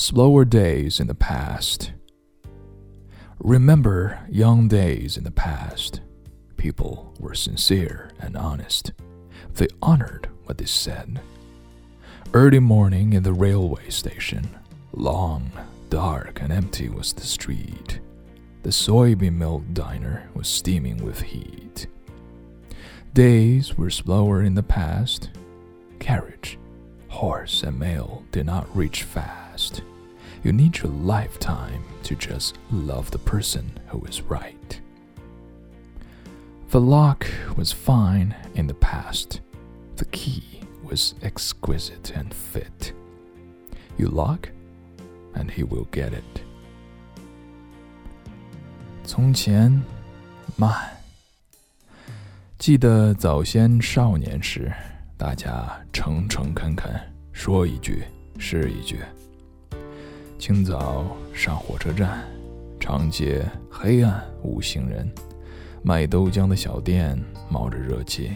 slower days in the past. Remember young days in the past. People were sincere and honest. They honored what they said. Early morning in the railway station, long, dark, and empty was the street. The soybean milk diner was steaming with heat. Days were slower in the past. Carriage, horse, and mail did not reach fast. You need your lifetime to just love the person who is right. The lock was fine in the past. The key was exquisite and fit. You lock, and he will get it. 从前，慢。记得早先少年时，大家诚诚恳恳，说一句是一句。 清早上火车站，长街黑暗无行人，卖豆浆的小店冒着热气。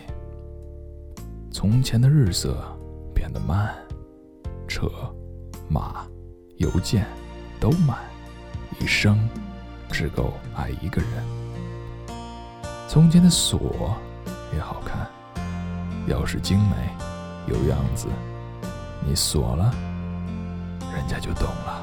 从前的日色变得慢，车、马、邮件都慢，一生只够爱一个人。从前的锁也好看，钥匙精美，有样子，你锁了，人家就懂了。